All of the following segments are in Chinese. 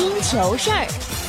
星球事儿。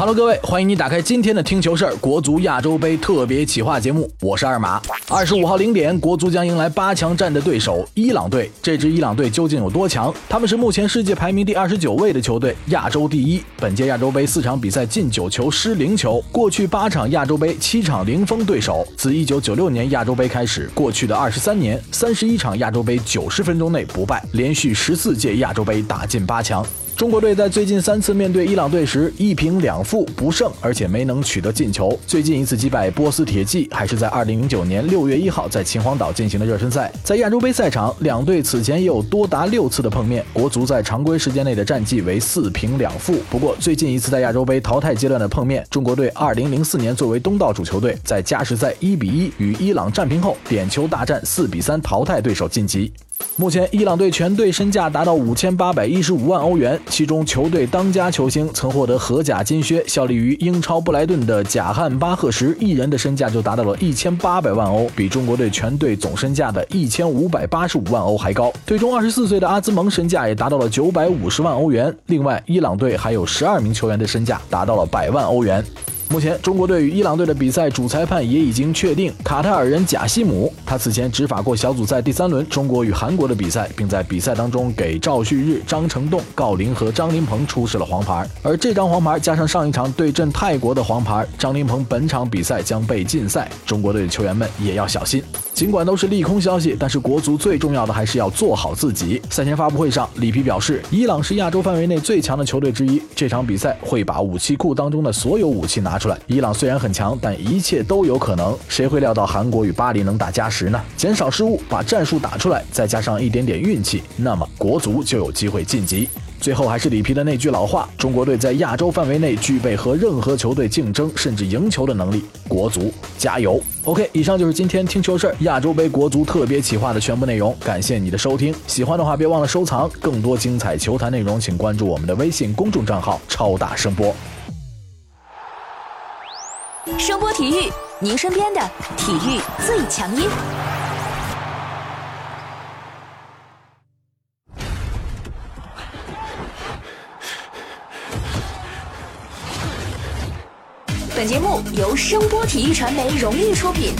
Hello，各位，欢迎你打开今天的听球事儿国足亚洲杯特别企划节目，我是二马。二十五号零点，国足将迎来八强战的对手伊朗队。这支伊朗队究竟有多强？他们是目前世界排名第二十九位的球队，亚洲第一。本届亚洲杯四场比赛进九球失零球，过去八场亚洲杯七场零封对手。自一九九六年亚洲杯开始，过去的二十三年，三十一场亚洲杯九十分钟内不败，连续十四届亚洲杯打进八强。中国队在最近三次面对伊朗队时一平两负不胜，而且没能取得进球。最近一次击败波斯铁骑还是在2009年6月1号在秦皇岛进行的热身赛。在亚洲杯赛场，两队此前也有多达六次的碰面。国足在常规时间内的战绩为四平两负。不过最近一次在亚洲杯淘汰阶段的碰面，中国队2004年作为东道主球队，在加时赛1比1与伊朗战平后，点球大战4比3淘汰对手晋级。目前，伊朗队全队身价达到五千八百一十五万欧元，其中球队当家球星曾获得荷甲金靴、效力于英超布莱顿的贾汉巴赫什一人的身价就达到了一千八百万欧，比中国队全队总身价的一千五百八十五万欧还高。队中二十四岁的阿兹蒙身价也达到了九百五十万欧元。另外，伊朗队还有十二名球员的身价达到了百万欧元。目前，中国队与伊朗队的比赛主裁判也已经确定，卡塔尔人贾西姆。他此前执法过小组赛第三轮中国与韩国的比赛，并在比赛当中给赵旭日、张成栋、郜林和张琳芃出示了黄牌。而这张黄牌加上上一场对阵泰国的黄牌，张琳芃本场比赛将被禁赛。中国队的球员们也要小心。尽管都是利空消息，但是国足最重要的还是要做好自己。赛前发布会上，里皮表示，伊朗是亚洲范围内最强的球队之一，这场比赛会把武器库当中的所有武器拿出来。伊朗虽然很强，但一切都有可能。谁会料到韩国与巴黎能打加时呢？减少失误，把战术打出来，再加上一点点运气，那么国足就有机会晋级。最后还是里皮的那句老话：中国队在亚洲范围内具备和任何球队竞争甚至赢球的能力。国足加油！OK，以上就是今天听球事儿亚洲杯国足特别企划的全部内容。感谢你的收听，喜欢的话别忘了收藏。更多精彩球坛内容，请关注我们的微信公众账号“超大声波”。声波体育，您身边的体育最强音。本节目由声波体育传媒荣誉出品。